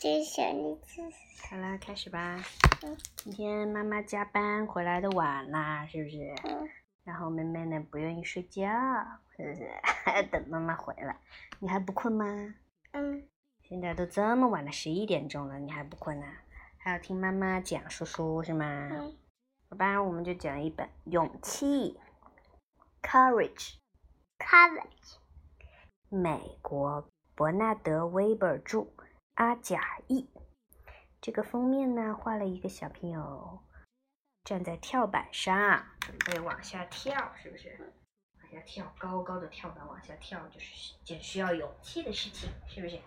这是小栗子。好啦，开始吧。嗯今天妈妈加班回来的晚啦，是不是？嗯，然后妹妹呢不愿意睡觉，是不是？还 要等妈妈回来。你还不困吗？嗯，现在都这么晚了，十一点钟了，你还不困啊？还要听妈妈讲书书是吗？嗯，好吧，我们就讲一本《勇气》（Courage），，courage，美国伯纳德·威伯著，阿甲译。这个封面呢，画了一个小朋友站在跳板上，准备往下跳，是不是？往下跳，高高的跳板往下跳，就是件需要勇气的事情，是不是？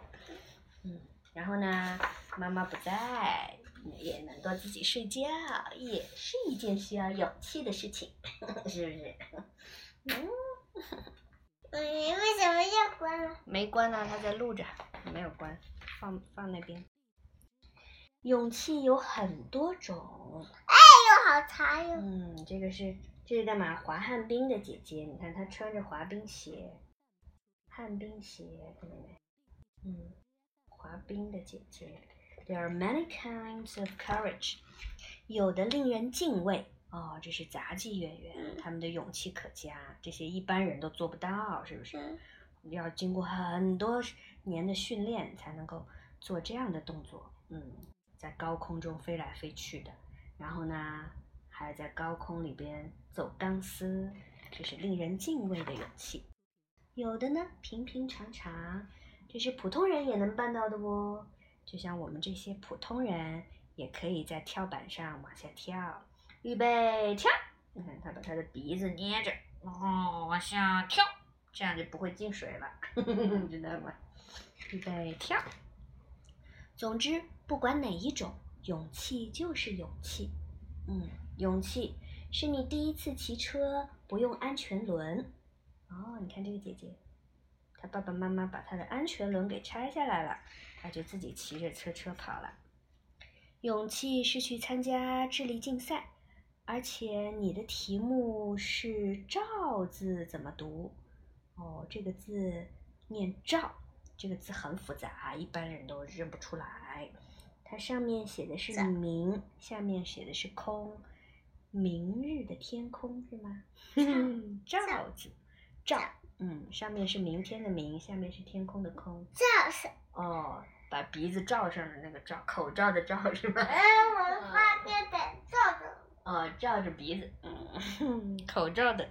嗯。然后呢，妈妈不在，也能够自己睡觉，也是一件需要勇气的事情，是不是？嗯。嗯，你为什么要关了？没关啊，它在录着，没有关，放放那边。勇气有很多种，又好长哟。嗯，这个是这是干嘛？滑旱冰的姐姐，你看她穿着滑冰鞋，旱冰鞋，看见没？嗯，滑冰的姐姐。There are many kinds of courage，有的令人敬畏哦，这是杂技演员，他们的勇气可嘉，这些一般人都做不到，是不是？嗯要经过很多年的训练才能够做这样的动作。嗯，在高空中飞来飞去的，然后呢，还在高空里边走钢丝，这是令人敬畏的勇气。有的呢，平平常常，这是普通人也能办到的哦。就像我们这些普通人，也可以在跳板上往下跳。预备跳！你看他把他的鼻子捏着，哦，往下跳。这样就不会进水了，知道吗？预备跳。总之，不管哪一种，勇气就是勇气。嗯，勇气是你第一次骑车不用安全轮。哦，你看这个姐姐，她爸爸妈妈把她的安全轮给拆下来了，她就自己骑着车车跑了。勇气是去参加智力竞赛，而且你的题目是“照”字怎么读？哦，这个字念“照”，这个字很复杂，一般人都认不出来。它上面写的是“明”，下面写的是“空”，明日的天空是吗？照字，照，嗯，上面是明天的明，下面是天空的空。照是。哦，把鼻子罩上的那个罩，口罩的罩是吗？嗯，我发现的罩着。哦，罩着鼻子，嗯，口罩的。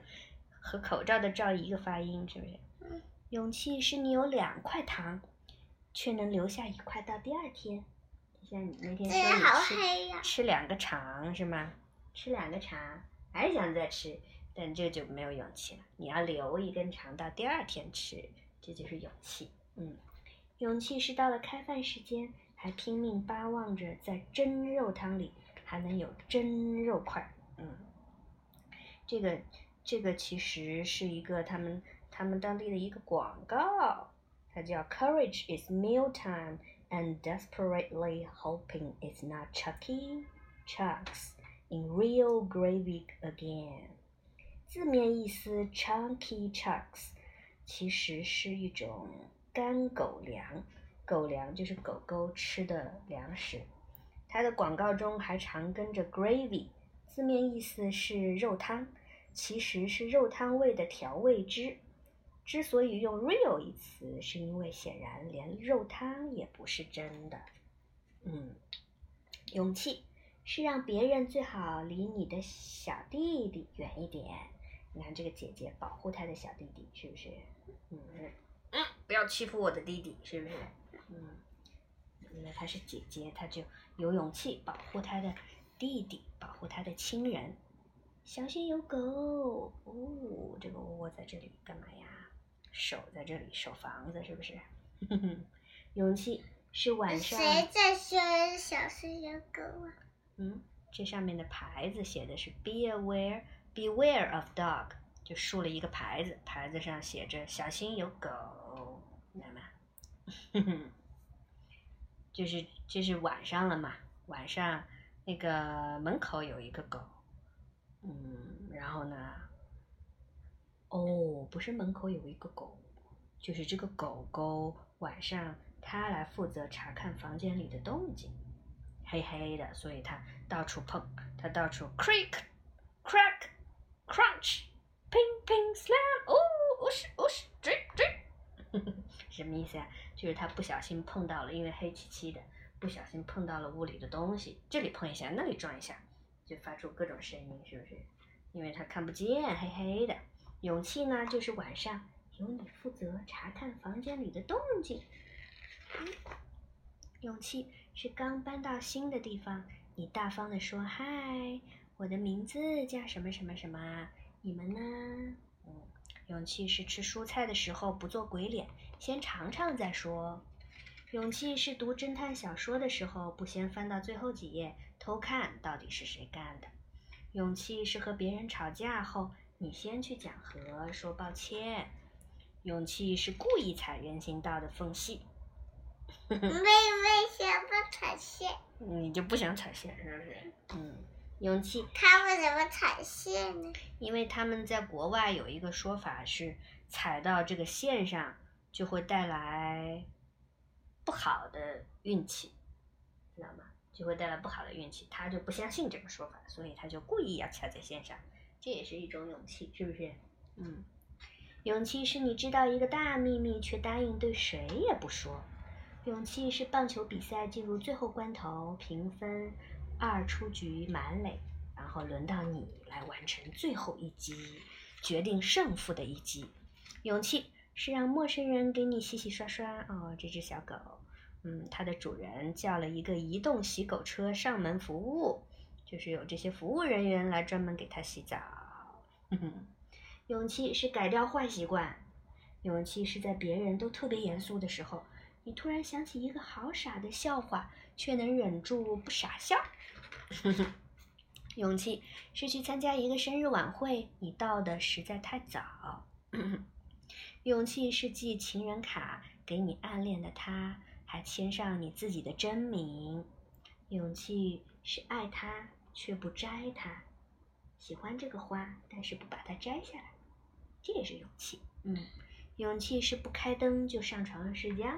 和口罩的“罩”一个发音，是不是？嗯。勇气是你有两块糖，却能留下一块到第二天。就像你那天说你黑呀吃吃两个肠是吗？吃两个肠，还想再吃，但这就没有勇气了。你要留一根肠到第二天吃，这就是勇气。嗯，勇气是到了开饭时间，还拼命巴望着在蒸肉汤里还能有蒸肉块。嗯，这个。这个其实是一个他们他们当地的一个广告，它叫 “Courage is mealtime and desperately hoping it's not Chucky Chucks in real gravy again”。字面意思，Chunky Chucks 其实是一种干狗粮，狗粮就是狗狗吃的粮食。它的广告中还常跟着 gravy，字面意思是肉汤。其实是肉汤味的调味汁。之所以用 “real” 一词，是因为显然连肉汤也不是真的。嗯，勇气是让别人最好离你的小弟弟远一点。你看这个姐姐保护她的小弟弟，是不是？嗯嗯，不要欺负我的弟弟，是不是？嗯，因为她是姐姐，她就有勇气保护她的弟弟，保护她的亲人。小心有狗哦！这个窝窝在这里干嘛呀？守在这里守房子是不是？勇气是晚上。谁在说小心有狗啊？嗯，这上面的牌子写的是 “Be aware, beware of dog”，就竖了一个牌子，牌子上写着“小心有狗”，明白吗？就是就是晚上了嘛，晚上那个门口有一个狗。嗯，然后呢？哦，不是门口有一个狗，就是这个狗狗晚上它来负责查看房间里的动静。黑黑的，所以它到处碰，它到处 creak、crack、crunch、ping ping slam，哦，哦是哦是，追追，什么意思啊？就是他不小心碰到了，因为黑漆漆的，不小心碰到了屋里的东西，这里碰一下，那里撞一下，就发出各种声音，是不是？因为他看不见，黑黑的。勇气呢，就是晚上由你负责查看房间里的动静。勇气是刚搬到新的地方，你大方的说：“嗨，我的名字叫什么什么什么，你们呢？”，勇气是吃蔬菜的时候不做鬼脸，先尝尝再说。勇气是读侦探小说的时候不先翻到最后几页偷看到底是谁干的。勇气是和别人吵架后。你先去讲和，说抱歉。勇气是故意踩人行道的缝隙。妹妹想不踩线。你就不想踩线是不是？嗯。勇气。他为什么踩线呢？因为他们在国外有一个说法是，踩到这个线上就会带来不好的运气，知道吗？就会带来不好的运气。他就不相信这个说法，所以他就故意要踩在线上。这也是一种勇气，是不是？嗯，勇气是你知道一个大秘密，却答应对谁也不说。勇气是棒球比赛进入最后关头，评分二出局满垒，然后轮到你来完成最后一击，决定胜负的一击。勇气是让陌生人给你洗洗刷刷。哦，这只小狗，嗯，它的主人叫了一个移动洗狗车上门服务。就是有这些服务人员来专门给他洗澡。勇气是改掉坏习惯。勇气是在别人都特别严肃的时候，你突然想起一个好傻的笑话，却能忍住不傻笑。勇气是去参加一个生日晚会，你到的实在太早。勇气是寄情人卡给你暗恋的他，还签上你自己的真名。勇气是爱他。却不摘它，喜欢这个花，但是不把它摘下来，这也是勇气。嗯，勇气是不开灯就上床睡觉。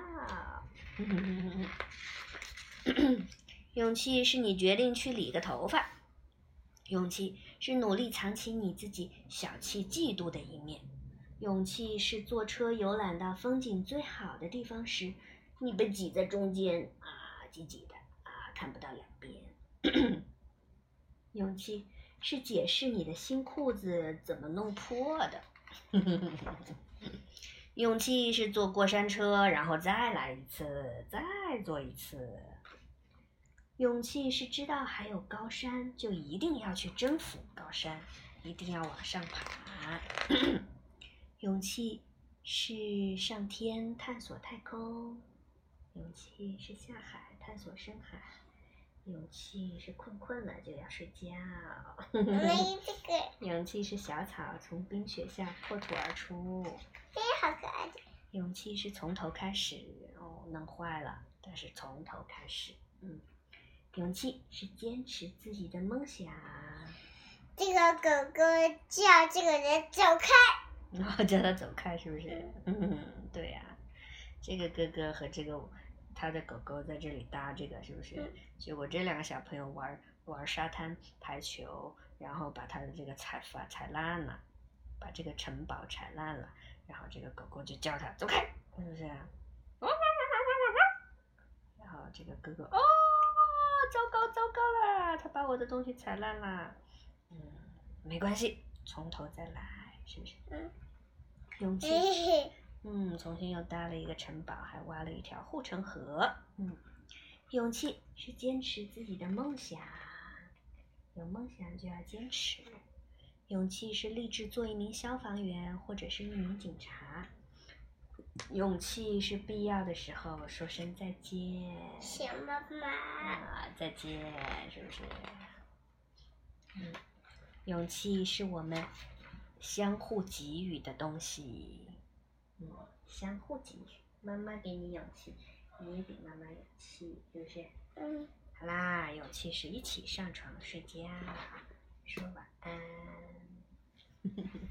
勇气是你决定去理个头发。勇气是努力藏起你自己小气、嫉妒的一面。勇气是坐车游览到风景最好的地方时，你被挤在中间啊，挤挤的啊，看不到两边。勇气是解释你的新裤子怎么弄破的。勇气是坐过山车，然后再来一次，再坐一次。勇气是知道还有高山，就一定要去征服高山，一定要往上爬。勇气是上天探索太空，勇气是下海探索深海。勇气是困困了就要睡觉。没 这个。勇气是小草从冰雪下破土而出。这好可爱。勇气是从头开始，哦，弄坏了，但是从头开始，嗯。勇气是坚持自己的梦想。这个狗狗叫这个人走开。然后叫他走开，是不是？嗯，对呀。这个哥哥和这个。他的狗狗在这里搭这个是不是？结果这两个小朋友玩玩沙滩排球，然后把他的这个踩发踩烂了，把这个城堡踩烂了，然后这个狗狗就叫他走开，是不是？然后这个哥哥哦，糟糕糟糕了，他把我的东西踩烂了。嗯，没关系，从头再来，是不是？嗯。勇气。嗯，重新又搭了一个城堡，还挖了一条护城河。嗯，勇气是坚持自己的梦想，有梦想就要坚持。勇气是立志做一名消防员或者是一名警察。勇气是必要的时候说声再见。小妈妈。啊，再见，是不是？嗯，勇气是我们相互给予的东西。相互给予，妈妈给你勇气，你也给妈妈勇气，是不是？嗯。好啦，勇气是一起上床睡觉，说晚安。